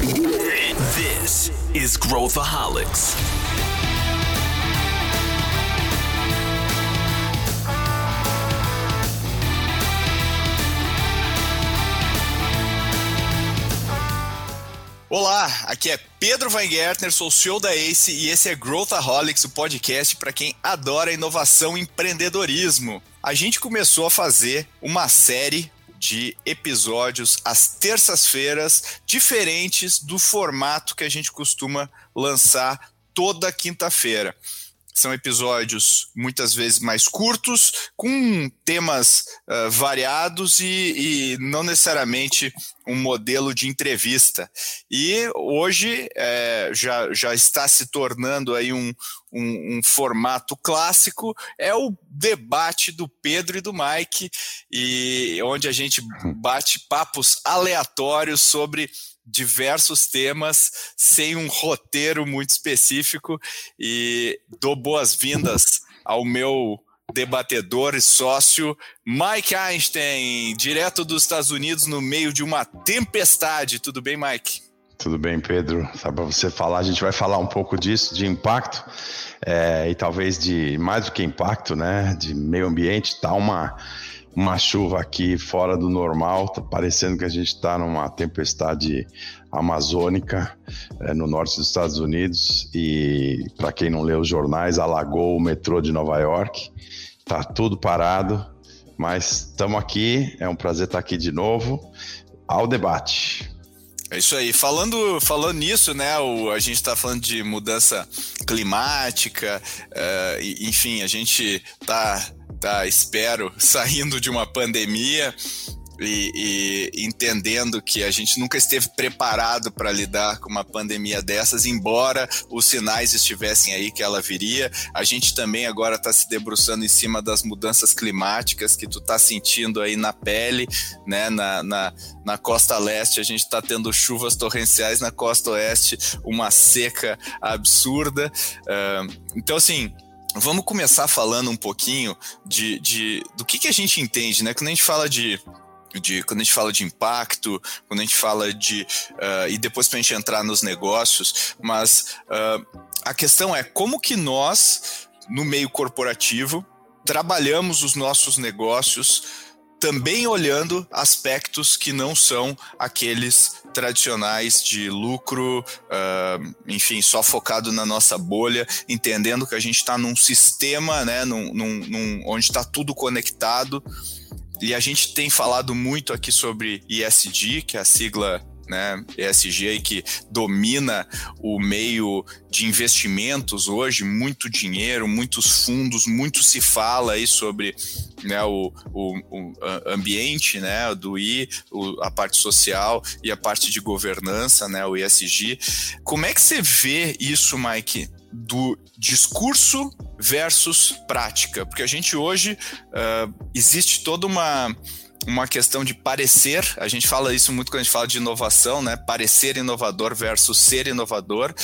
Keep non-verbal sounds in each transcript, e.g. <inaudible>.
This is Growthaholics. Olá, aqui é Pedro Weingärtner, sou o CEO da ACE e esse é Growthaholics, o podcast para quem adora inovação e empreendedorismo. A gente começou a fazer uma série de episódios às terças-feiras, diferentes do formato que a gente costuma lançar toda quinta-feira. São episódios muitas vezes mais curtos, com temas uh, variados e, e, não necessariamente um modelo de entrevista. E hoje é, já, já está se tornando aí um, um, um, formato clássico, é o debate do Pedro e do Mike, e onde a gente bate papos aleatórios sobre diversos temas sem um roteiro muito específico e dou boas-vindas ao meu debatedor e sócio Mike Einstein, direto dos Estados Unidos no meio de uma tempestade. Tudo bem, Mike? Tudo bem, Pedro. Só para você falar, a gente vai falar um pouco disso, de impacto é, e talvez de mais do que impacto, né? De meio ambiente. Tá uma uma chuva aqui fora do normal, tá parecendo que a gente está numa tempestade amazônica é, no norte dos Estados Unidos e para quem não lê os jornais, alagou o metrô de Nova York, tá tudo parado, mas estamos aqui, é um prazer estar aqui de novo, ao debate. É isso aí. Falando, falando nisso, né? O, a gente está falando de mudança climática, uh, enfim, a gente está tá, espero, <laughs> saindo de uma pandemia e, e, entendendo que a gente nunca esteve preparado para lidar com uma pandemia dessas, embora os sinais estivessem aí que ela viria. A gente também agora está se debruçando em cima das mudanças climáticas que tu está sentindo aí na pele, né? Na, na, na costa leste a gente está tendo chuvas torrenciais, na costa oeste uma seca absurda. Uh, então, assim, vamos começar falando um pouquinho de, de do que, que a gente entende, né? Quando a gente fala de de quando a gente fala de impacto, quando a gente fala de uh, e depois para a gente entrar nos negócios, mas uh, a questão é como que nós no meio corporativo trabalhamos os nossos negócios também olhando aspectos que não são aqueles tradicionais de lucro, uh, enfim, só focado na nossa bolha, entendendo que a gente está num sistema, né, num, num, num onde está tudo conectado. E a gente tem falado muito aqui sobre ESG, que é a sigla né, ESG que domina o meio de investimentos hoje, muito dinheiro, muitos fundos, muito se fala aí sobre né, o, o, o ambiente né, do I, o, a parte social e a parte de governança, né, o ESG. Como é que você vê isso, Mike? Do discurso versus prática, porque a gente hoje uh, existe toda uma uma questão de parecer, a gente fala isso muito quando a gente fala de inovação, né? Parecer inovador versus ser inovador,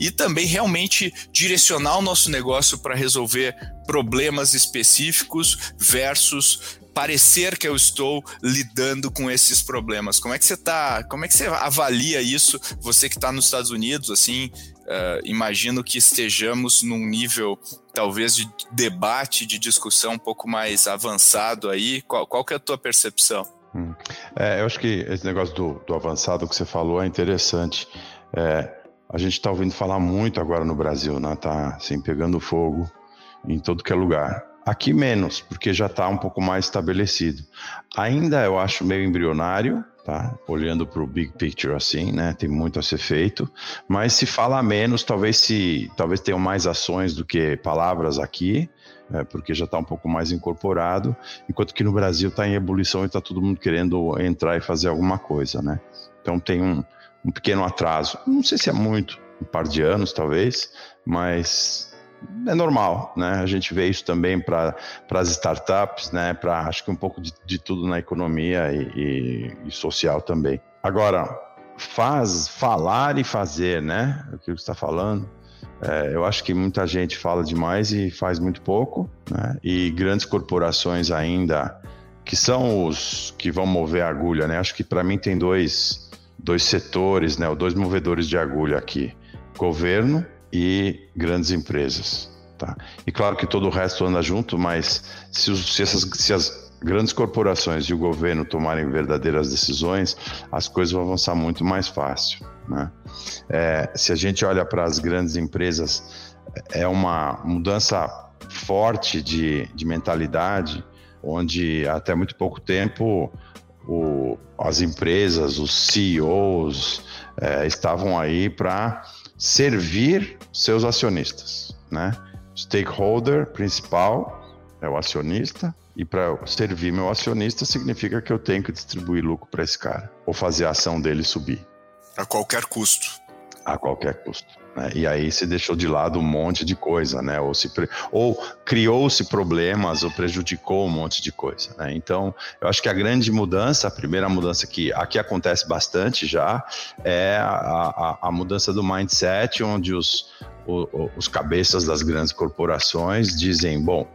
e também realmente direcionar o nosso negócio para resolver problemas específicos versus parecer que eu estou lidando com esses problemas. Como é que você tá? Como é que você avalia isso? Você que está nos Estados Unidos, assim, uh, imagino que estejamos num nível talvez de debate, de discussão um pouco mais avançado aí. Qual, qual que é a tua percepção? Hum. É, eu acho que esse negócio do, do, avançado que você falou é interessante. É, a gente está ouvindo falar muito agora no Brasil, né? Tá assim, pegando fogo em todo que é lugar. Aqui menos, porque já está um pouco mais estabelecido. Ainda eu acho meio embrionário, tá? Olhando para o big picture assim, né? Tem muito a ser feito, mas se fala menos, talvez se talvez tenham mais ações do que palavras aqui, é, porque já está um pouco mais incorporado, enquanto que no Brasil está em ebulição e está todo mundo querendo entrar e fazer alguma coisa, né? Então tem um, um pequeno atraso. Não sei se é muito, um par de anos talvez, mas é normal, né? A gente vê isso também para as startups, né? Para acho que um pouco de, de tudo na economia e, e, e, social também. Agora, faz falar e fazer, né? O que você está falando. É, eu acho que muita gente fala demais e faz muito pouco, né? E grandes corporações ainda que são os que vão mover a agulha, né? Acho que para mim tem dois dois setores, né, dois movedores de agulha aqui: governo e grandes empresas. Tá? E claro que todo o resto anda junto, mas se, os, se, essas, se as grandes corporações e o governo tomarem verdadeiras decisões, as coisas vão avançar muito mais fácil. Né? É, se a gente olha para as grandes empresas, é uma mudança forte de, de mentalidade, onde até muito pouco tempo o, as empresas, os CEOs é, estavam aí para servir seus acionistas, né? Stakeholder principal é o acionista e para servir meu acionista significa que eu tenho que distribuir lucro para esse cara ou fazer a ação dele subir a qualquer custo. A qualquer custo. Né? E aí se deixou de lado um monte de coisa, né? Ou, se pre... ou criou-se problemas ou prejudicou um monte de coisa. Né? Então, eu acho que a grande mudança, a primeira mudança que aqui acontece bastante já, é a, a, a mudança do mindset, onde os, os cabeças das grandes corporações dizem: bom,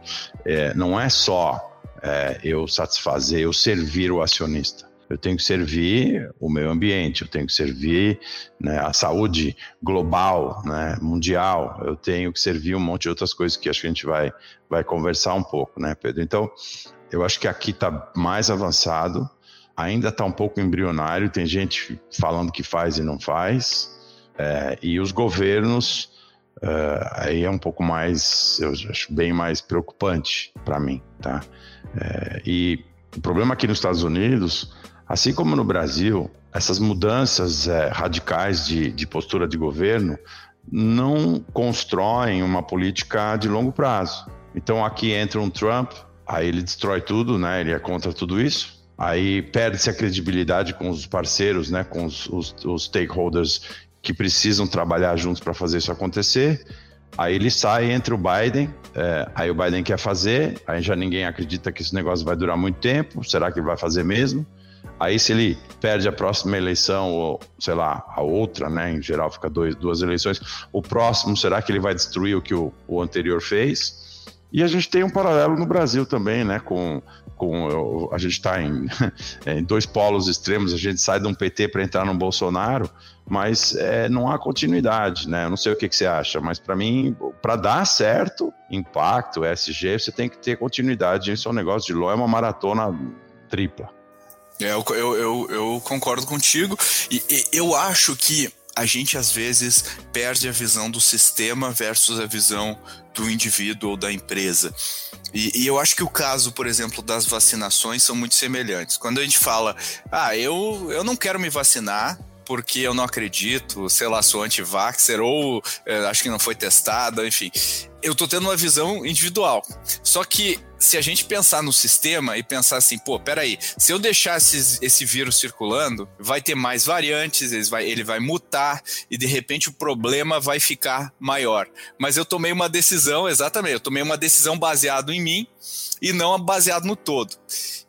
é, não é só é, eu satisfazer, eu servir o acionista eu tenho que servir o meio ambiente, eu tenho que servir né, a saúde global, né, mundial, eu tenho que servir um monte de outras coisas que acho que a gente vai, vai conversar um pouco, né, Pedro? Então, eu acho que aqui está mais avançado, ainda está um pouco embrionário, tem gente falando que faz e não faz, é, e os governos. Uh, aí é um pouco mais, eu acho bem mais preocupante para mim, tá? É, e o problema aqui nos Estados Unidos Assim como no Brasil, essas mudanças é, radicais de, de postura de governo não constroem uma política de longo prazo. Então aqui entra um Trump, aí ele destrói tudo, né? Ele é contra tudo isso. Aí perde-se a credibilidade com os parceiros, né? Com os, os, os stakeholders que precisam trabalhar juntos para fazer isso acontecer. Aí ele sai entre o Biden, é, aí o Biden quer fazer, aí já ninguém acredita que esse negócio vai durar muito tempo. Será que ele vai fazer mesmo? Aí, se ele perde a próxima eleição, ou sei lá, a outra, né? Em geral, fica dois, duas eleições. O próximo, será que ele vai destruir o que o, o anterior fez? E a gente tem um paralelo no Brasil também, né? Com, com a gente está em, <laughs> em, dois polos extremos. A gente sai de um PT para entrar no Bolsonaro, mas é, não há continuidade, né? Eu não sei o que, que você acha, mas para mim, para dar certo, impacto, SG, você tem que ter continuidade. Isso é um negócio de LOL, é uma maratona tripla. É, eu, eu, eu, eu concordo contigo e, e eu acho que a gente às vezes perde a visão do sistema versus a visão do indivíduo ou da empresa. E, e, eu acho que o caso, por exemplo, das vacinações são muito semelhantes. Quando a gente fala, ah, eu, eu não quero me vacinar, porque eu não acredito, sei lá, sou anti-vaxxer ou é, acho que não foi testada, enfim. Eu tô tendo uma visão individual. Só que se a gente pensar no sistema e pensar assim, pô, peraí, se eu deixar esse, esse vírus circulando, vai ter mais variantes, ele vai, ele vai mutar e de repente o problema vai ficar maior. Mas eu tomei uma decisão, exatamente, eu tomei uma decisão baseada em mim e não baseado no todo.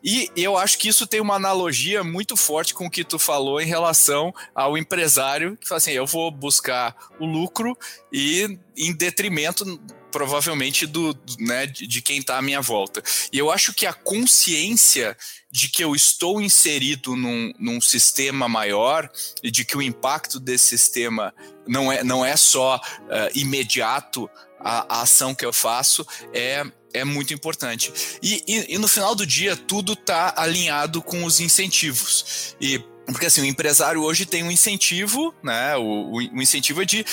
E eu acho que isso tem uma analogia muito forte com o que tu falou em relação ao empresário que fala assim: eu vou buscar o lucro e em detrimento provavelmente do, né, de quem está à minha volta. E eu acho que a consciência de que eu estou inserido num, num sistema maior e de que o impacto desse sistema não é, não é só uh, imediato a, a ação que eu faço é é muito importante. E, e, e, no final do dia, tudo está alinhado com os incentivos. E porque assim, o empresário hoje tem um incentivo, né? O, o, o incentivo é de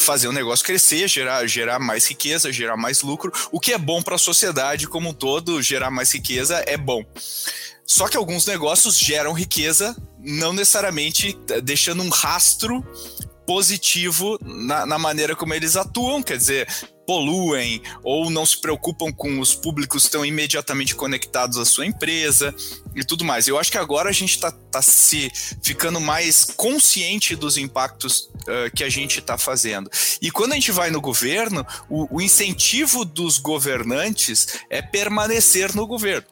fazer o negócio crescer, gerar, gerar mais riqueza, gerar mais lucro, o que é bom para a sociedade como um todo, gerar mais riqueza é bom. Só que alguns negócios geram riqueza, não necessariamente deixando um rastro positivo na, na, maneira como eles atuam, quer dizer, poluem ou não se preocupam com os públicos que estão imediatamente conectados à sua empresa e tudo mais. Eu acho que agora a gente está tá se ficando mais consciente dos impactos uh, que a gente está fazendo. E quando a gente vai no governo, o, o incentivo dos governantes é permanecer no governo.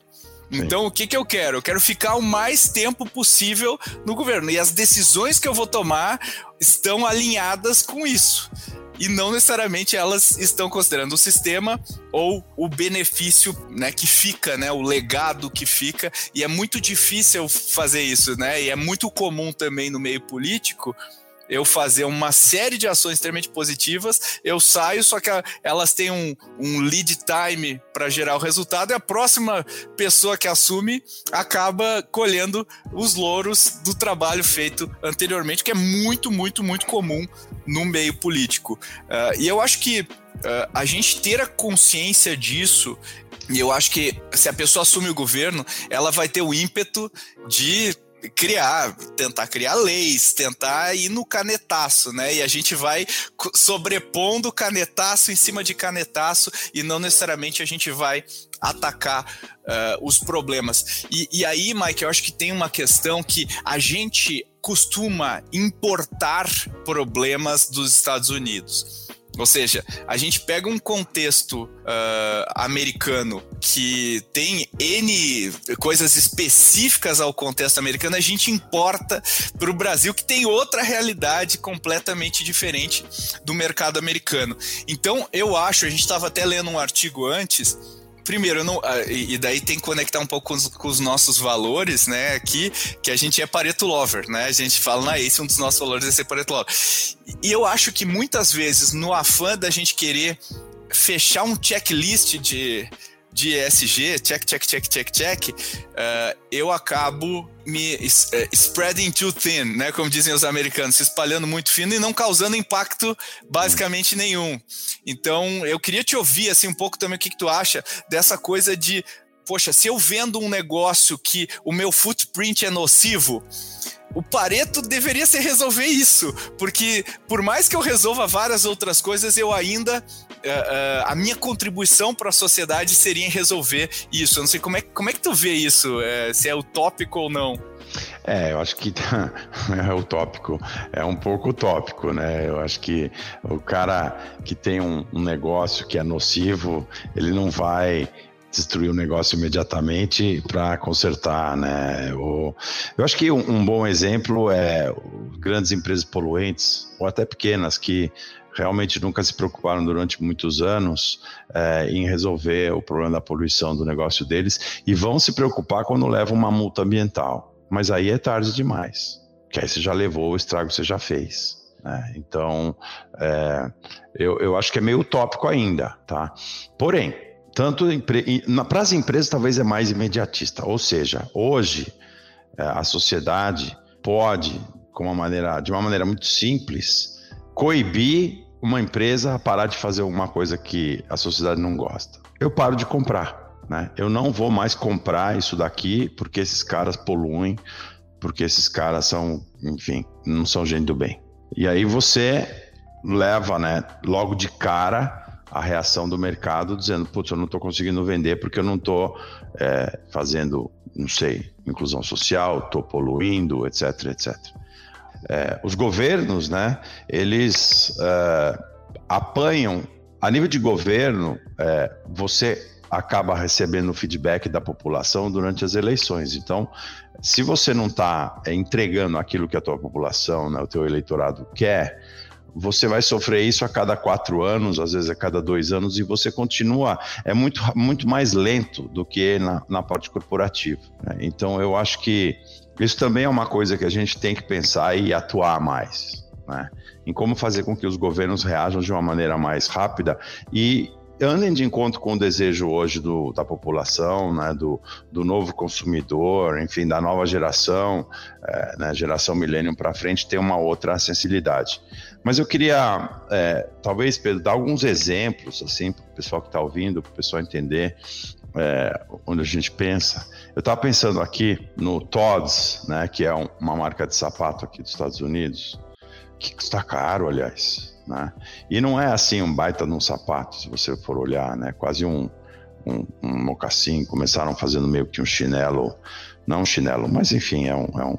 Então, o que, que eu quero? Eu quero ficar o mais tempo possível no governo. E as decisões que eu vou tomar estão alinhadas com isso. E não necessariamente elas estão considerando o sistema ou o benefício né, que fica, né, o legado que fica, e é muito difícil fazer isso, né, e é muito comum também no meio político eu fazer uma série de ações extremamente positivas, eu saio, só que elas têm um, um lead time para gerar o resultado, e a próxima pessoa que assume acaba colhendo os louros do trabalho feito anteriormente, que é muito, muito, muito comum no meio político. Uh, e eu acho que uh, a gente ter a consciência disso e eu acho que se a pessoa assume o governo, ela vai ter o ímpeto de criar, tentar criar leis, tentar ir no canetaço, né? E a gente vai sobrepondo canetaço em cima de canetaço e não necessariamente a gente vai atacar uh, os problemas. E, e aí, Mike, eu acho que tem uma questão que a gente costuma importar problemas dos Estados Unidos. Ou seja, a gente pega um contexto uh, americano que tem N coisas específicas ao contexto americano, a gente importa para o Brasil que tem outra realidade completamente diferente do mercado americano. Então, eu acho, a gente estava até lendo um artigo antes primeiro, não, ah, e daí tem que conectar um pouco com os, com os, nossos valores, né? Aqui, que a gente é Pareto Lover, né? A gente fala na esse um dos nossos valores é ser Pareto Lover. E eu acho que muitas vezes, no afã da gente querer fechar um checklist de de ESG, check, check, check, check, check, uh, eu acabo me uh, spreading too thin, né? Como dizem os americanos, se espalhando muito fino e não causando impacto basicamente nenhum. Então, eu queria te ouvir assim um pouco também o que, que tu acha dessa coisa de, poxa, se eu vendo um negócio que o meu footprint é nocivo, o Pareto deveria ser resolver isso, porque por mais que eu resolva várias outras coisas, eu ainda uh, uh, a minha contribuição para a sociedade seria em resolver isso. Eu não sei como é, como é que tu vê isso, uh, se é utópico ou não. É, eu acho que tá, <laughs> é utópico, é um pouco utópico, né? Eu acho que o cara que tem um, um negócio que é nocivo, ele não vai destruir o negócio imediatamente para consertar, né? O, eu acho que um, um, bom exemplo é grandes empresas poluentes ou até pequenas que realmente nunca se preocuparam durante muitos anos é, em resolver o problema da poluição do negócio deles e vão se preocupar quando levam uma multa ambiental. Mas aí é tarde demais, que aí você já levou o estrago que você já fez. Né? Então, é, eu, eu acho que é meio utópico ainda, tá? Porém, tanto para as empresas talvez é mais imediatista, ou seja, hoje é, a sociedade pode, com uma maneira, de uma maneira muito simples, coibir uma empresa parar de fazer alguma coisa que a sociedade não gosta. Eu paro de comprar, né? Eu não vou mais comprar isso daqui porque esses caras poluem, porque esses caras são, enfim, não são gente do bem. E aí você leva, né, logo de cara a reação do mercado dizendo, putz, eu não estou conseguindo vender porque eu não estou é, fazendo, não sei, inclusão social, estou poluindo, etc, etc. É, os governos, né, eles é, apanham, a nível de governo, é, você acaba recebendo feedback da população durante as eleições. Então, se você não está é, entregando aquilo que a tua população, né, o teu eleitorado quer, você vai sofrer isso a cada quatro anos, às vezes a cada dois anos, e você continua. É muito, muito mais lento do que na, na parte corporativa. Né? Então, eu acho que isso também é uma coisa que a gente tem que pensar e atuar mais. Né? Em como fazer com que os governos reajam de uma maneira mais rápida e andem de encontro com o desejo hoje do, da população, né, do, do novo consumidor, enfim, da nova geração, é, né, geração milênio para frente, ter uma outra sensibilidade. Mas eu queria, é, talvez, Pedro, dar alguns exemplos, assim, para o pessoal que está ouvindo, para o pessoal entender é, onde a gente pensa. Eu estava pensando aqui no Todds, né, que é um, uma marca de sapato aqui dos Estados Unidos, que está caro, aliás. Né? E não é assim um baita de um sapato, se você for olhar, né? Quase um, um, um mocassim. Começaram fazendo meio que um chinelo não um chinelo, mas enfim, é um, é um,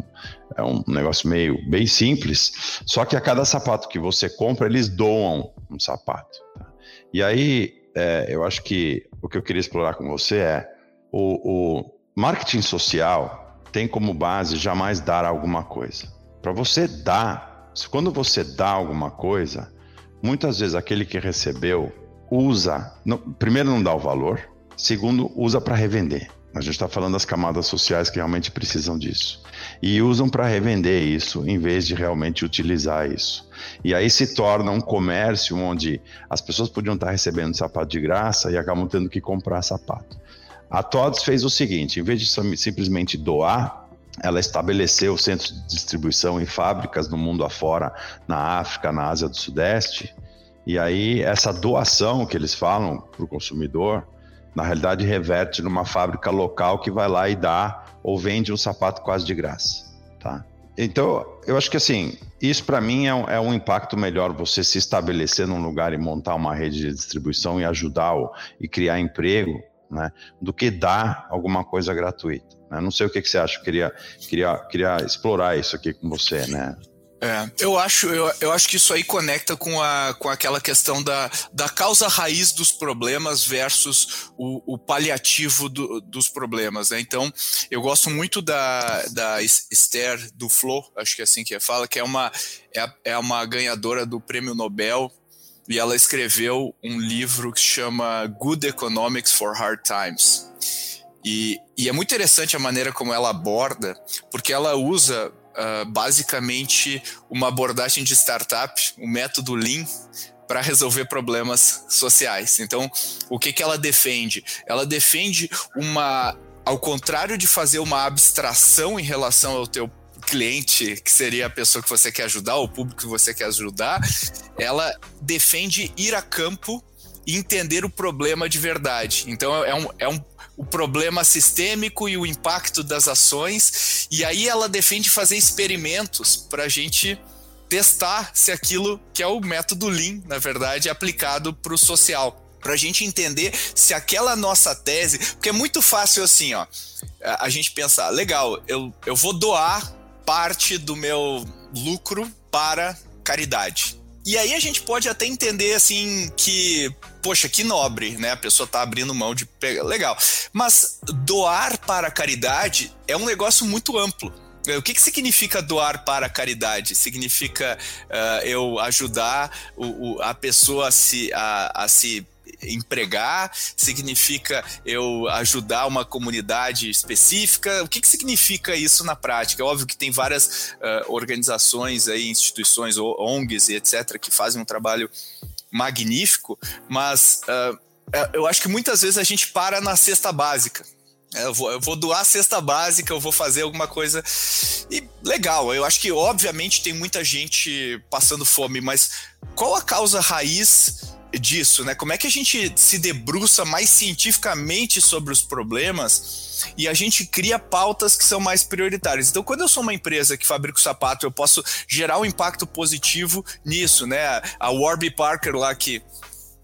é um negócio meio bem simples. Só que a cada sapato que você compra, eles doam um sapato. Tá? E aí, é, eu acho que o que eu queria explorar com você é o, o marketing social tem como base jamais dar alguma coisa. Para você dar, quando você dá alguma coisa, muitas vezes aquele que recebeu usa, primeiro não dá o valor, segundo usa para revender. A gente está falando das camadas sociais que realmente precisam disso. E usam para revender isso, em vez de realmente utilizar isso. E aí se torna um comércio onde as pessoas podiam estar tá recebendo sapato de graça e acabam tendo que comprar sapato. A Todds fez o seguinte: em vez de simplesmente doar, ela estabeleceu centros de distribuição em fábricas no mundo afora, na África, na Ásia do Sudeste. E aí, essa doação que eles falam para o consumidor na realidade reverte numa fábrica local que vai lá e dá ou vende um sapato quase de graça, tá? Então, eu acho que assim, isso para mim é um, é um, impacto melhor você se estabelecer num lugar e montar uma rede de distribuição e ajudar o, e criar emprego, né, do que dar alguma coisa gratuita. Né? Não sei o que, que você acha, queria, queria, queria explorar isso aqui com você, né? É, eu acho, eu, eu acho que isso aí conecta com, a, com aquela questão da, da causa raiz dos problemas versus o, o paliativo do, dos problemas. Né? Então, eu gosto muito da, da Esther do Flo, acho que é assim que fala, que é uma, é, é uma ganhadora do prêmio Nobel e ela escreveu um livro que chama Good Economics for Hard Times. E, e é muito interessante a maneira como ela aborda, porque ela usa uh, basicamente uma abordagem de startup, um método Lean, para resolver problemas sociais. Então, o que, que ela defende? Ela defende uma. Ao contrário de fazer uma abstração em relação ao teu cliente, que seria a pessoa que você quer ajudar, o público que você quer ajudar, ela defende ir a campo e entender o problema de verdade. Então é um, é um o problema sistêmico e o impacto das ações, e aí ela defende fazer experimentos para a gente testar se aquilo que é o método Lean, na verdade, é aplicado para o social. Para a gente entender se aquela nossa tese. Porque é muito fácil assim, ó. A gente pensar, legal, eu, eu vou doar parte do meu lucro para caridade. E aí a gente pode até entender assim que, poxa, que nobre, né? A pessoa tá abrindo mão de pegar. Legal. Mas doar para a caridade é um negócio muito amplo. O que, que significa doar para a caridade? Significa uh, eu ajudar o, o, a pessoa a se, a, a se empregar? Significa eu ajudar uma comunidade específica? O que, que significa isso na prática? É óbvio que tem várias uh, organizações aí, instituições, ONGs e etc., que fazem um trabalho magnífico, mas uh, eu acho que muitas vezes a gente para na cesta básica. Eu vou, eu vou doar a cesta básica, eu vou fazer alguma coisa. E legal, eu acho que obviamente tem muita gente passando fome, mas qual a causa raiz disso, né? Como é que a gente se debruça mais cientificamente sobre os problemas e a gente cria pautas que são mais prioritárias. Então, quando eu sou uma empresa que fabrica o sapato, eu posso gerar um impacto positivo nisso, né? A Warby Parker lá que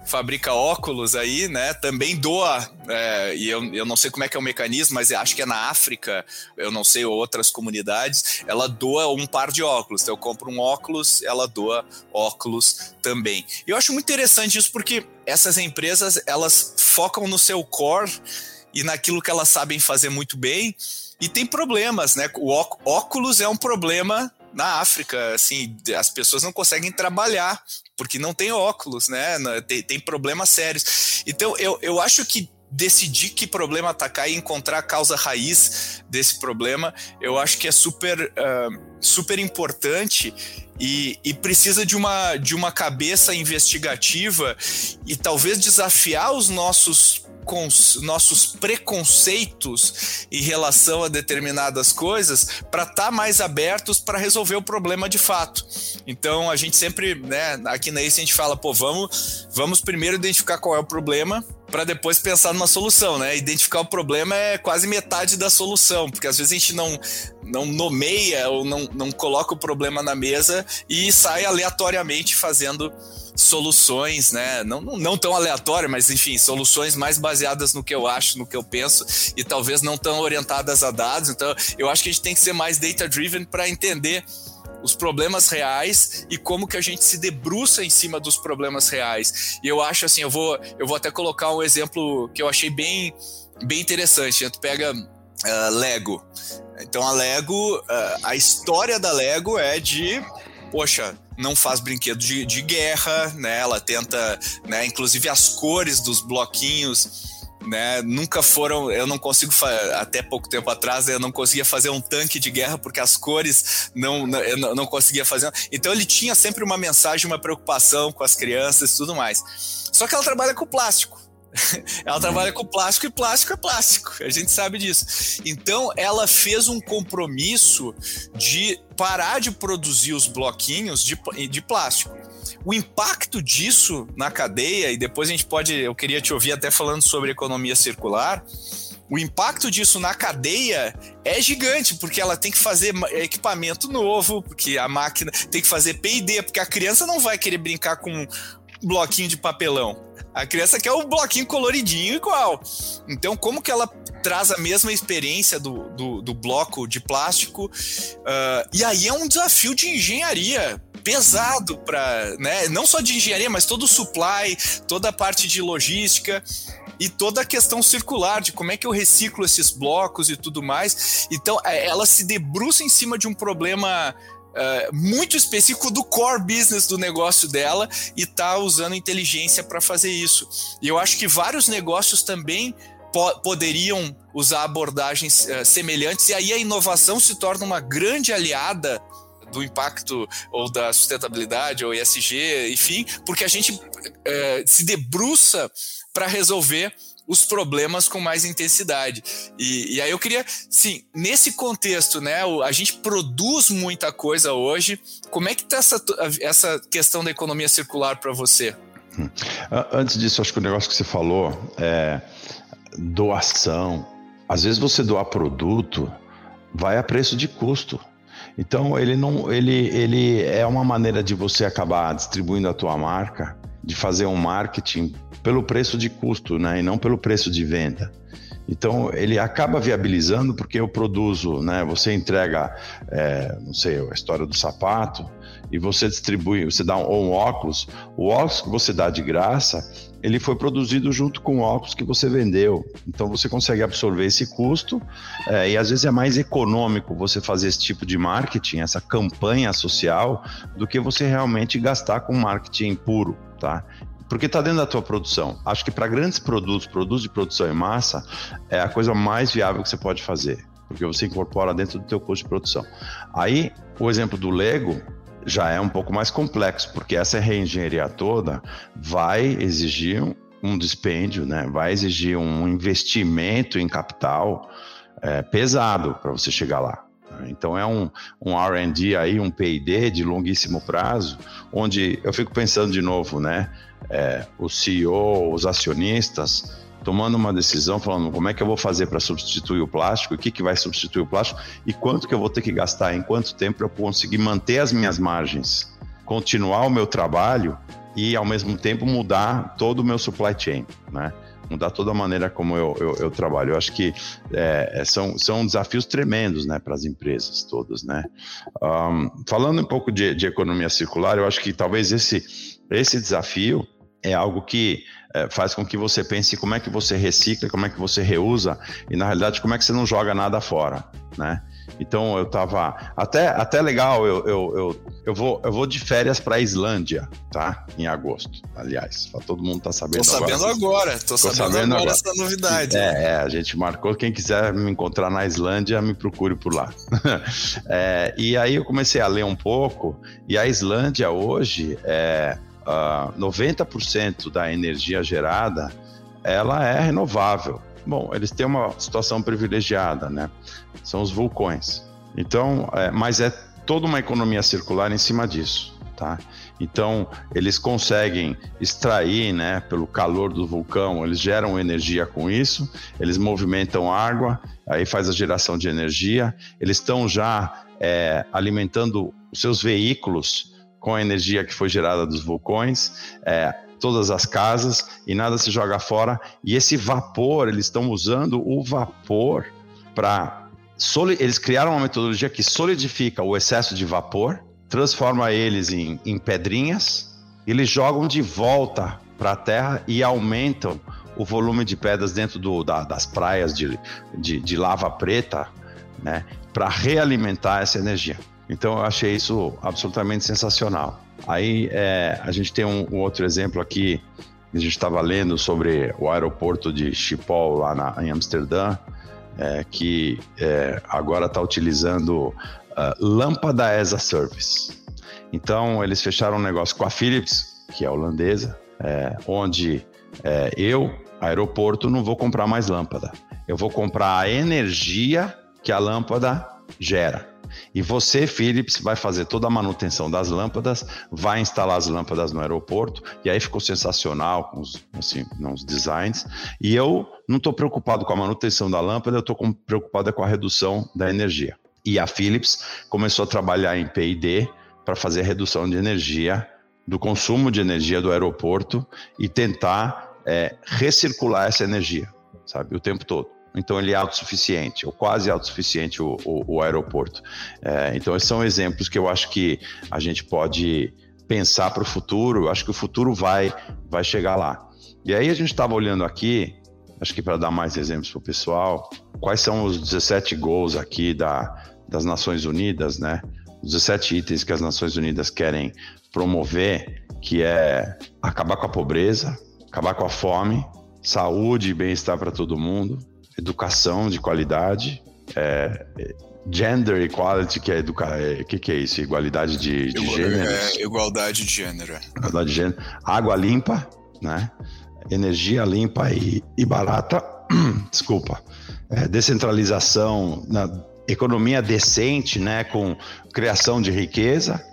fabrica óculos aí, né? Também doa, é, e eu, eu não sei como é que é o mecanismo, mas acho que é na África, eu não sei, outras comunidades, ela doa um par de óculos. Então eu compro um óculos, ela doa óculos também. E eu acho muito interessante isso porque essas empresas, elas focam no seu core e naquilo que elas sabem fazer muito bem, e tem problemas, né? O óculos é um problema na África, assim, as pessoas não conseguem trabalhar porque não tem óculos, né? Tem, tem problemas sérios. Então, eu, eu acho que decidir que problema atacar e encontrar a causa raiz desse problema, eu acho que é super, uh, super importante e, e, precisa de uma, de uma cabeça investigativa e talvez desafiar os nossos nossos preconceitos em relação a determinadas coisas para estar tá mais abertos para resolver o problema de fato. Então a gente sempre, né, aqui na ACE a gente fala, pô, vamos, vamos primeiro identificar qual é o problema para depois pensar numa solução, né? Identificar o problema é quase metade da solução, porque às vezes a gente não, não nomeia ou não, não coloca o problema na mesa e sai aleatoriamente fazendo soluções, né? Não, não, não tão aleatório, mas enfim, soluções mais baseadas no que eu acho, no que eu penso e talvez não tão orientadas a dados. Então, eu acho que a gente tem que ser mais data-driven para entender os problemas reais e como que a gente se debruça em cima dos problemas reais. E eu acho assim, eu vou, eu vou até colocar um exemplo que eu achei bem, bem interessante. Tu pega uh, Lego. Então a Lego, uh, a história da Lego é de poxa, não faz brinquedo de, de guerra, né? Ela tenta, né? Inclusive as cores dos bloquinhos né, nunca foram, eu não consigo, até pouco tempo atrás, eu não conseguia fazer um tanque de guerra porque as cores não, não, eu não conseguia fazer. Então ele tinha sempre uma mensagem, uma preocupação com as crianças e tudo mais. Só que ela trabalha com plástico. <laughs> ela trabalha com plástico e plástico é plástico, a gente sabe disso. Então ela fez um compromisso de parar de produzir os bloquinhos de, de plástico. O impacto disso na cadeia, e depois a gente pode, eu queria te ouvir até falando sobre economia circular. O impacto disso na cadeia é gigante, porque ela tem que fazer equipamento novo, porque a máquina tem que fazer PD, porque a criança não vai querer brincar com um bloquinho de papelão. A criança quer o bloquinho coloridinho igual. Então, como que ela traz a mesma experiência do, do, do bloco de plástico? Uh, e aí é um desafio de engenharia pesado para, né, não só de engenharia, mas todo o supply, toda a parte de logística e toda a questão circular de como é que eu reciclo esses blocos e tudo mais. Então, é, ela se debruça em cima de um problema Uh, muito específico do core business do negócio dela e tá usando inteligência para fazer isso. E eu acho que vários negócios também po poderiam usar abordagens uh, semelhantes e aí a inovação se torna uma grande aliada do impacto ou da sustentabilidade ou ESG, enfim, porque a gente é, se debruça para resolver os problemas com mais intensidade. E, e, aí eu queria, sim, nesse contexto, né, a gente produz muita coisa hoje. Como é que está essa, essa questão da economia circular para você? Hum. Antes disso, acho que o negócio que você falou é doação. Às vezes você doar produto vai a preço de custo. Então ele não, ele, ele é uma maneira de você acabar distribuindo a tua marca, de fazer um marketing pelo preço de custo, né, e não pelo preço de venda. Então ele acaba viabilizando porque eu produzo, né? Você entrega, é, não sei, a história do sapato e você distribui, você dá um, um óculos. O óculos que você dá de graça, ele foi produzido junto com o óculos que você vendeu. Então você consegue absorver esse custo é, e às vezes é mais econômico você fazer esse tipo de marketing, essa campanha social, do que você realmente gastar com marketing puro, tá? Porque está dentro da tua produção. Acho que para grandes produtos, produtos de produção em massa, é a coisa mais viável que você pode fazer, porque você incorpora dentro do teu custo de produção. Aí, o exemplo do Lego, já é um pouco mais complexo, porque essa reengenharia toda vai exigir um dispêndio, né? vai exigir um investimento em capital é, pesado para você chegar lá. Então é um, um R&D aí, um P&D de longuíssimo prazo, onde eu fico pensando de novo, né? É, o CEO, os acionistas, tomando uma decisão, falando como é que eu vou fazer para substituir o plástico, o que, que vai substituir o plástico e quanto que eu vou ter que gastar, em quanto tempo para eu conseguir manter as minhas margens, continuar o meu trabalho e ao mesmo tempo mudar todo o meu supply chain, né? Mudar toda a maneira como eu, eu, eu trabalho. Eu acho que é, é são, são desafios tremendos né, para as empresas todas. Né? Um, falando um pouco de, de economia circular, eu acho que talvez esse, esse desafio é algo que é, faz com que você pense como é que você recicla, como é que você reusa e na realidade como é que você não joga nada fora, né? Então eu tava até, até legal, eu, eu, eu, eu vou, eu vou de férias para Islândia, tá? Em agosto, aliás. Todo mundo tá sabendo tô sabendo agora. tô, tô sabendo, sabendo agora, agora essa novidade. É, é, a gente marcou. Quem quiser me encontrar na Islândia, me procure por lá. <laughs> é, e aí eu comecei a ler um pouco, e a Islândia hoje é uh, ah, 90% da energia gerada ela é renovável. Bom, eles têm uma situação privilegiada, né? São os vulcões. Então, é, mas é toda uma economia circular em cima disso, tá? Então, eles conseguem extrair, né, pelo calor do vulcão, eles geram energia com isso, eles movimentam água, aí faz a geração de energia, eles estão já é, alimentando os seus veículos com a energia que foi gerada dos vulcões, é, todas as casas e nada se joga fora. E esse vapor, eles estão usando o vapor para. Eles criaram uma metodologia que solidifica o excesso de vapor, transforma eles em, em pedrinhas, eles jogam de volta para a terra e aumentam o volume de pedras dentro do, da, das praias de, de, de lava preta, né, para realimentar essa energia. Então eu achei isso absolutamente sensacional. Aí é, a gente tem um, um, outro exemplo aqui, a gente estava lendo sobre o aeroporto de Schiphol lá na, em Amsterdã, é, que é, agora está utilizando uh, lâmpada as a service. Então eles fecharam um negócio com a Philips, que é holandesa, é, onde é, eu, aeroporto, não vou comprar mais lâmpada. Eu vou comprar a energia que a lâmpada gera. E você, Philips, vai fazer toda a manutenção das lâmpadas, vai instalar as lâmpadas no aeroporto, e aí ficou sensacional com os, assim, os designs. E eu não estou preocupado com a manutenção da lâmpada, eu estou preocupado com a redução da energia. E a Philips começou a trabalhar em P&D para fazer a redução de energia, do consumo de energia do aeroporto e tentar é, recircular essa energia, sabe, o tempo todo. Então ele é autossuficiente, ou quase autossuficiente o, o, o aeroporto. É, então esses são exemplos que eu acho que a gente pode pensar para o futuro. Acho que o futuro vai, vai chegar lá. E aí a gente estava olhando aqui, acho que para dar mais exemplos para o pessoal, quais são os 17 gols aqui da, das Nações Unidas, né? Os 17 itens que as Nações Unidas querem promover, que é acabar com a pobreza, acabar com a fome, saúde e bem-estar para todo mundo, educação de qualidade, é, gender equality, que é educar, é, que, que é isso? Igualdade de, de gênero? É, igualdade de gênero. Igualdade de gênero. Água limpa, né? Energia limpa e, e barata. <clears throat> Desculpa. É, descentralização, na, economia decente, né? Com criação de riqueza.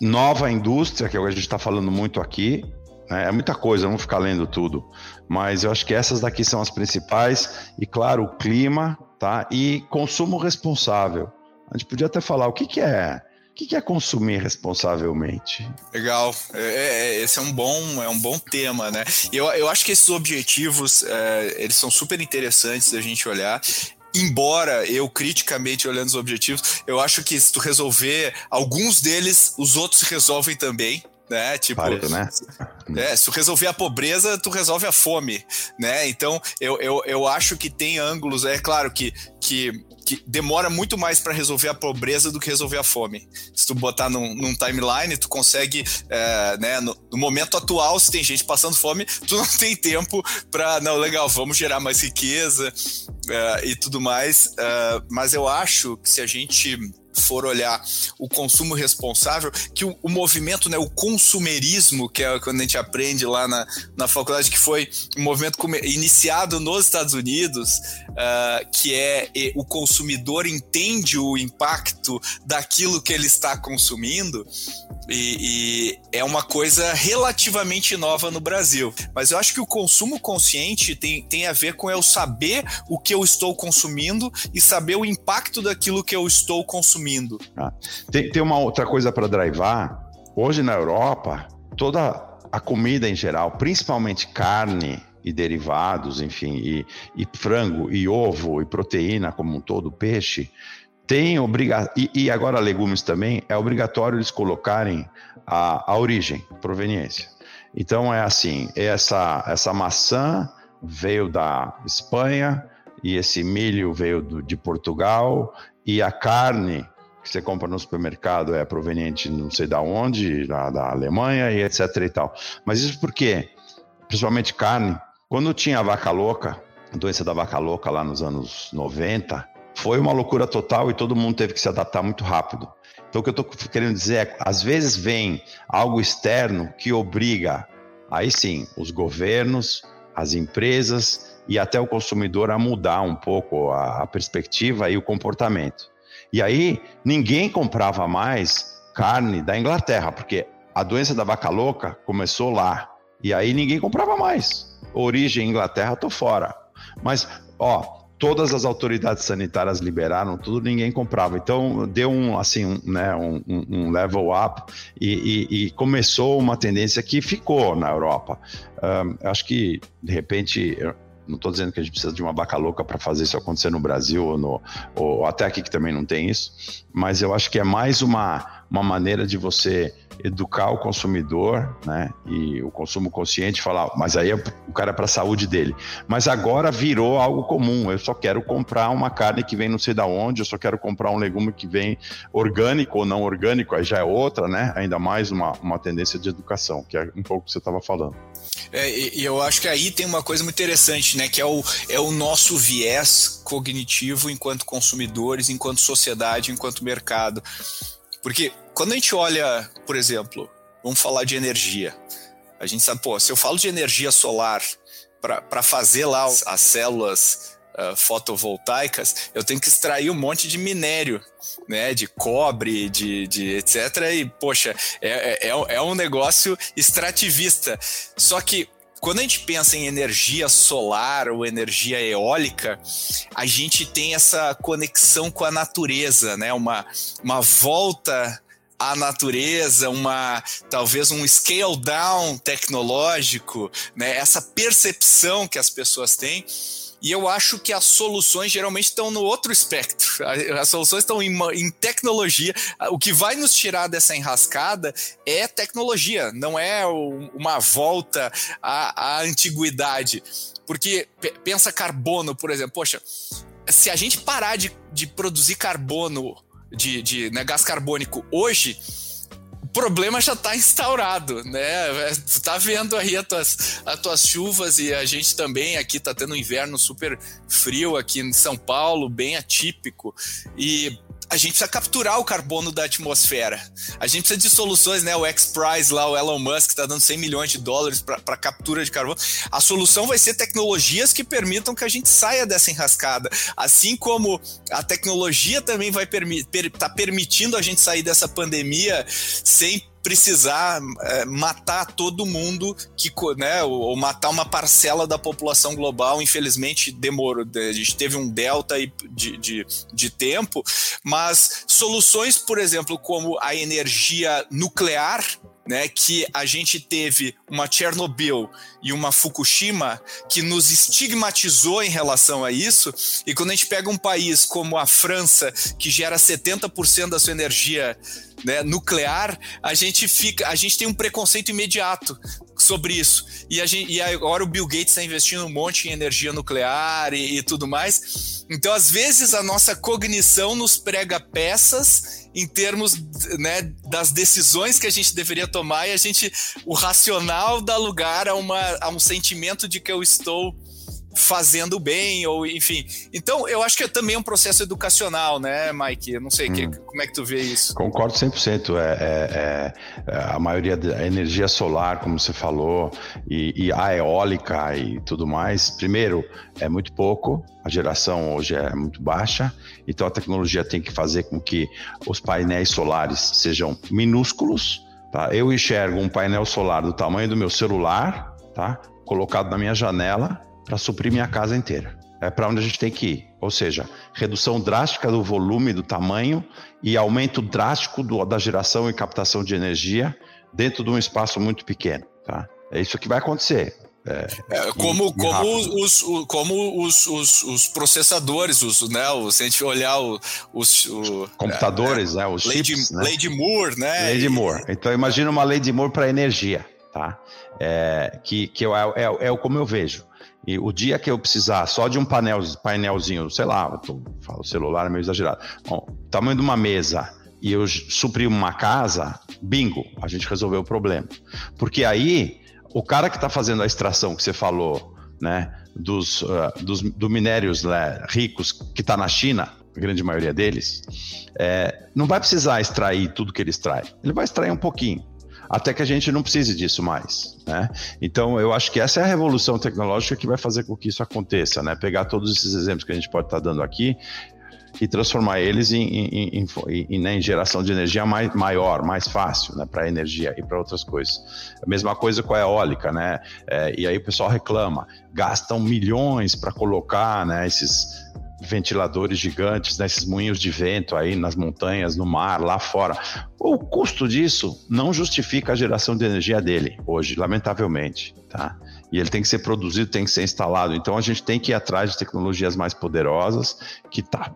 Nova indústria, que é o a gente está falando muito aqui? É muita coisa, vamos ficar lendo tudo. Mas eu acho que essas daqui são as principais. E claro, o clima, tá? E consumo responsável. A gente podia até falar o que, que é. O que, que é consumir responsavelmente? Legal, é, é, é esse é um bom, é um bom tema, né? Eu, eu acho que esses objetivos é, eles são super interessantes da gente olhar embora eu criticamente olhando os objetivos, eu acho que se tu resolver alguns deles, os outros resolvem também né? Tipo, né? É, se tu resolver a pobreza, tu resolve a fome, né? Então, eu, eu, eu acho que tem ângulos, é claro que, que, que demora muito mais para resolver a pobreza do que resolver a fome. Se tu botar num, num timeline, tu consegue, é, né? No, no, momento atual, se tem gente passando fome, tu não tem tempo para, não, legal, vamos gerar mais riqueza é, e tudo mais. É, mas eu acho que se a gente for olhar o consumo responsável, que o, o movimento, né, o consumerismo, que é quando a gente aprende lá na, na faculdade, que foi um movimento iniciado nos Estados Unidos, uh, que é o consumidor entende o impacto daquilo que ele está consumindo, e, e, é uma coisa relativamente nova no Brasil. Mas eu acho que o consumo consciente tem, tem a ver com eu saber o que eu estou consumindo e saber o impacto daquilo que eu estou consumindo. Ah, tem, tem uma outra coisa para drivar. Hoje na Europa, toda a comida em geral, principalmente carne e derivados, enfim, e, e frango e ovo e proteína como um todo, peixe, tem obriga e, e, agora legumes também, é obrigatório eles colocarem a, a origem, proveniência. Então é assim, essa, essa maçã veio da Espanha e esse milho veio do, de Portugal e a carne que você compra no supermercado é proveniente não sei da onde, da, da Alemanha e etc e tal. Mas isso porque, principalmente carne, quando tinha a vaca louca, a doença da vaca louca lá nos anos 90, foi uma loucura total e todo mundo teve que se adaptar muito rápido. Então, o que eu estou querendo dizer é, às vezes vem algo externo que obriga, aí sim, os governos, as empresas e até o consumidor a mudar um pouco a, a perspectiva e o comportamento. E aí, ninguém comprava mais carne da Inglaterra, porque a doença da vaca louca começou lá. E aí ninguém comprava mais. Origem Inglaterra, tô fora. Mas, ó, todas as autoridades sanitárias liberaram tudo, ninguém comprava. Então deu um assim, um, né, um, um level up e, e, e, começou uma tendência que ficou na Europa. Um, acho que de repente não estou dizendo que a gente precisa de uma vaca louca para fazer isso acontecer no Brasil ou, no, ou até aqui que também não tem isso, mas eu acho que é mais uma uma maneira de você educar o consumidor, né? E o consumo consciente falar, mas aí é, o cara é para a saúde dele. Mas agora virou algo comum. Eu só quero comprar uma carne que vem não sei da onde, eu só quero comprar um legume que vem orgânico ou não orgânico, aí já é outra, né? Ainda mais uma, uma tendência de educação, que é um pouco o que você estava falando. É, e eu acho que aí tem uma coisa muito interessante, né? Que é o, é o nosso viés cognitivo enquanto consumidores, enquanto sociedade, enquanto mercado. Porque quando a gente olha, por exemplo, vamos falar de energia. A gente sabe, pô, se eu falo de energia solar para fazer lá as células uh, fotovoltaicas, eu tenho que extrair um monte de minério, né, de cobre, de, de etc. E, poxa, é, é, é um negócio extrativista. Só que quando a gente pensa em energia solar ou energia eólica, a gente tem essa conexão com a natureza, né? Uma, uma volta à natureza, uma talvez um scale down tecnológico, né? Essa percepção que as pessoas têm e eu acho que as soluções geralmente estão no outro espectro. <laughs> As soluções estão em, em, tecnologia. O que vai nos tirar dessa enrascada é tecnologia, não é uma volta à, à antiguidade. Porque pensa carbono, por exemplo. Poxa, se a gente parar de, de produzir carbono, de, de né, gás carbônico hoje problema já está instaurado, né? Tu tá vendo aí as tuas, as tuas chuvas e a gente também aqui tá tendo um inverno super frio aqui em São Paulo, bem atípico. E a gente precisa capturar o carbono da atmosfera. A gente precisa de soluções, né? O X-Prize lá, o Elon Musk está dando 100 milhões de dólares para captura de carbono. A solução vai ser tecnologias que permitam que a gente saia dessa enrascada. Assim como a tecnologia também vai permi tá permitindo a gente sair dessa pandemia sem precisar é, matar todo mundo que, né, ou, matar uma parcela da população global. Infelizmente, demorou. A gente teve um delta de, de, de tempo, mas soluções, por exemplo, como a energia nuclear, né, que a gente teve uma Chernobyl e uma Fukushima que nos estigmatizou em relação a isso. E quando a gente pega um país como a França, que gera 70% da sua energia né, nuclear, a gente fica, a gente tem um preconceito imediato sobre isso. E, a gente, e agora o Bill Gates está investindo um monte em energia nuclear e, e tudo mais. Então, às vezes, a nossa cognição nos prega peças em termos né, das decisões que a gente deveria tomar e a gente, o racional dá lugar a, uma, a um sentimento de que eu estou fazendo bem, ou enfim. Então, eu acho que é também um processo educacional, né, Mike? Eu não sei, hum. que, como é que tu vê isso? Concordo 100%. É, é, é, a maioria da energia solar, como você falou, e, e a eólica e tudo mais, primeiro, é muito pouco, a geração hoje é muito baixa, então a tecnologia tem que fazer com que os painéis solares sejam minúsculos. Tá? Eu enxergo um painel solar do tamanho do meu celular, tá? colocado na minha janela, para suprir minha casa inteira. É para onde a gente tem que ir. Ou seja, redução drástica do volume, do tamanho e aumento drástico do, da geração e captação de energia dentro de um espaço muito pequeno. Tá? É isso que vai acontecer. É, é, como, e, como, os, os, como os, os, os, processadores, os, né, se a gente olhar os, os computadores, é, né, os Lady, chips, né? Lady Moore, né? Lady Moore. Então imagina uma Lady Moore para energia, tá? É, que que eu, é, é, é como eu vejo. E o dia que eu precisar só de um painel, painelzinho, sei lá, tô, falo celular é meio exagerado, Bom, tamanho de uma mesa e eu suprir uma casa, bingo, a gente resolveu o problema. Porque aí, o cara que está fazendo a extração que você falou, né, dos, uh, dos do minérios né, ricos que está na China, a grande maioria deles, é, não vai precisar extrair tudo que ele extrai. Ele vai extrair um pouquinho até que a gente não precise disso mais. Né? Então, eu acho que essa é a revolução tecnológica que vai fazer com que isso aconteça, né? Pegar todos esses exemplos que a gente pode estar dando aqui e transformar eles em, em, em, em, né, em geração de energia mais, maior, mais fácil, né, para energia e para outras coisas. A mesma coisa com a eólica, né? É, e aí o pessoal reclama, gastam milhões para colocar, né, esses ventiladores gigantes, nesses né, moinhos de vento aí nas montanhas, no mar, lá fora. O custo disso não justifica a geração de energia dele hoje, lamentavelmente, tá? e ele tem que ser produzido, tem que ser instalado. Então a gente tem que ir atrás de tecnologias mais poderosas, que tá,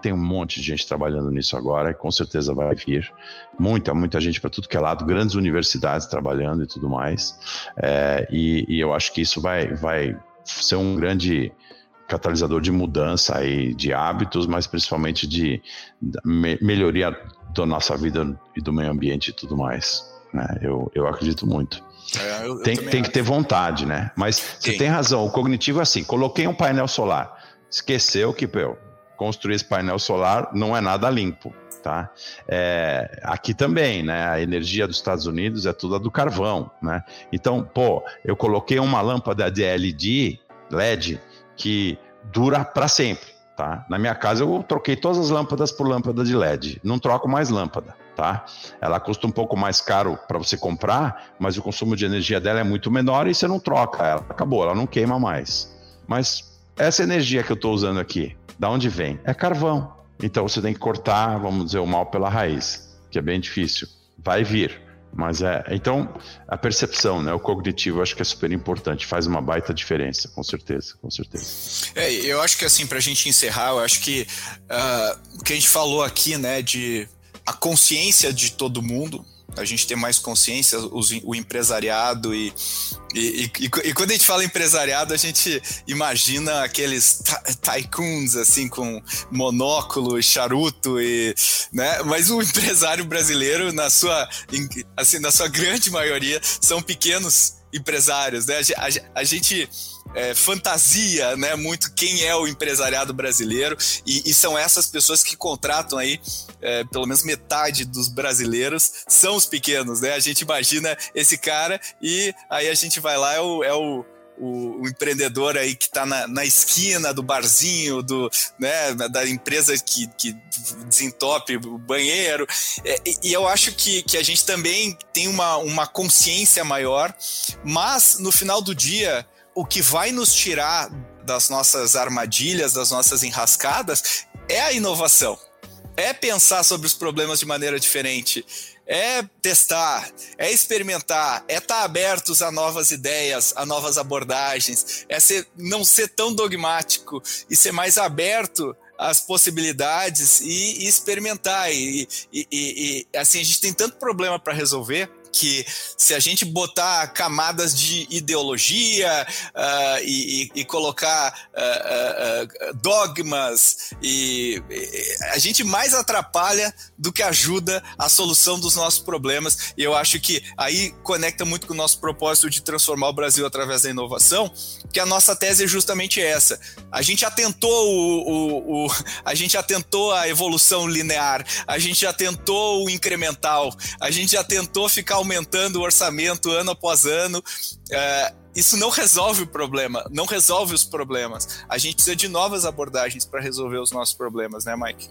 tem um monte de gente trabalhando nisso agora, e com certeza vai vir. Muita, muita gente para tudo que é lado, grandes universidades trabalhando e tudo mais. É, e, e, eu acho que isso vai, vai ser um grande catalisador de mudança aí de hábitos, mas principalmente de, melhoria da nossa vida e do meio ambiente e tudo mais. Né? Eu, eu acredito muito. É, eu, tem, eu tem que ter vontade, né? Mas Sim. você tem razão, o cognitivo é assim, coloquei um painel solar, esqueceu que, construir esse painel solar não é nada limpo, tá? É, aqui também, né? A energia dos Estados Unidos é toda do carvão, né? Então, pô, eu coloquei uma lâmpada de LED, LED, que dura para sempre, tá? Na minha casa eu troquei todas as lâmpadas por lâmpada de LED, não troco mais lâmpada, tá? Ela custa um pouco mais caro para você comprar, mas o consumo de energia dela é muito menor e você não troca ela, acabou, ela não queima mais. Mas essa energia que eu estou usando aqui, da onde vem? É carvão. Então você tem que cortar, vamos dizer, o mal pela raiz, que é bem difícil. Vai vir. Mas é. Então, a percepção, né? O cognitivo, acho que é super importante, faz uma baita diferença, com certeza, com certeza. É, eu acho que assim, para a gente encerrar, eu acho que uh, o que a gente falou aqui, né, de a consciência de todo mundo, a gente ter mais consciência, os, o empresariado e e, e, e, quando a gente fala empresariado, a gente imagina aqueles tycoons, assim, com monóculo e charuto, e, né? mas o empresário brasileiro, na sua, assim, na sua grande maioria, são pequenos empresários. Né? A, a, a gente é, fantasia né, muito quem é o empresariado brasileiro e, e são essas pessoas que contratam aí é, pelo menos metade dos brasileiros são os pequenos, né? A gente imagina esse cara e aí a gente vai lá, é o, é o o, o, empreendedor aí que está na, na, esquina do barzinho, do, né, da empresa que, que desentope o banheiro. É, e eu acho que, que a gente também tem uma, uma consciência maior, mas no final do dia, o que vai nos tirar das nossas armadilhas, das nossas enrascadas, é a inovação. É pensar sobre os problemas de maneira diferente é testar, é experimentar, é estar tá abertos a novas ideias, a novas abordagens, é ser, não ser tão dogmático e ser mais aberto às possibilidades e, e experimentar. E, e, e, assim, a gente tem tanto problema para resolver que se a gente botar camadas de ideologia uh, e, e, colocar uh, uh, dogmas e, a gente mais atrapalha do que ajuda a solução dos nossos problemas. E eu acho que aí conecta muito com o nosso propósito de transformar o Brasil através da inovação que a nossa tese é justamente essa. A gente atentou o, o, o a gente atentou a evolução linear a gente já tentou o incremental a gente já tentou ficar aumentando o orçamento ano após ano. É, isso não resolve o problema, não resolve os problemas. A gente precisa de novas abordagens para resolver os nossos problemas, né, Mike?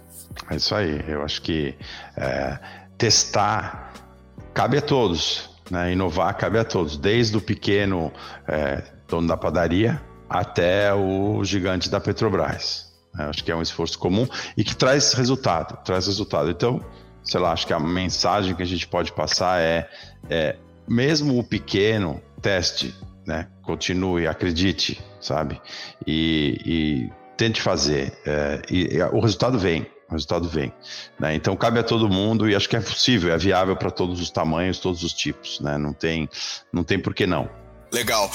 É isso aí. Eu acho que é, testar cabe a todos, né? Inovar cabe a todos, desde o pequeno é, dono da padaria até o gigante da Petrobras. É, acho que é um esforço comum e que traz resultado, traz resultado. Então, sei lá, acho que a mensagem que a gente pode passar é, é mesmo o pequeno, teste, né? Continue, acredite, sabe? E, e tente fazer. É, e, e, o resultado vem. O resultado vem. Né? Então cabe a todo mundo e acho que é possível, é viável para todos os tamanhos, todos os tipos. Né? Não tem, não tem por que não. Legal.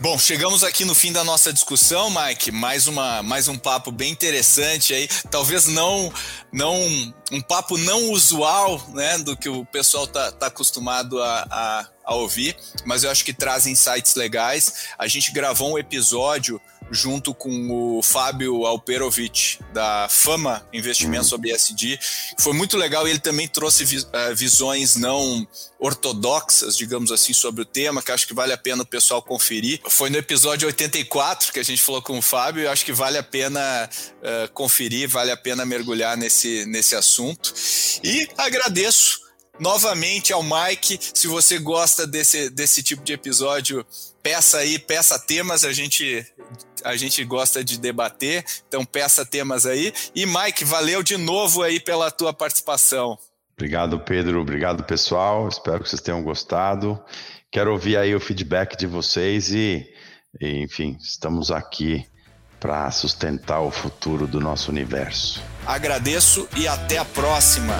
Bom, chegamos aqui no fim da nossa discussão, Mike. Mais, uma, mais um papo bem interessante aí. Talvez não, não um papo não usual, né, do que o pessoal tá, tá acostumado a, a, a ouvir, mas eu acho que traz insights legais. A gente gravou um episódio junto com o Fábio Alperovic, da Fama Investimentos uhum. sobre ESG. Foi muito legal e ele também trouxe uh, visões não ortodoxas, digamos assim, sobre o tema, que acho que vale a pena o pessoal conferir. Foi no episódio 84 que a gente falou com o Fábio, e acho que vale a pena uh, conferir, vale a pena mergulhar nesse, nesse assunto. E agradeço novamente ao Mike. Se você gosta desse, desse tipo de episódio, peça aí, peça temas, a gente a gente gosta de debater, então peça temas aí. E Mike, valeu de novo aí pela tua participação. Obrigado, Pedro. Obrigado, pessoal. Espero que vocês tenham gostado. Quero ouvir aí o feedback de vocês e, e enfim, estamos aqui para sustentar o futuro do nosso universo. Agradeço e até a próxima.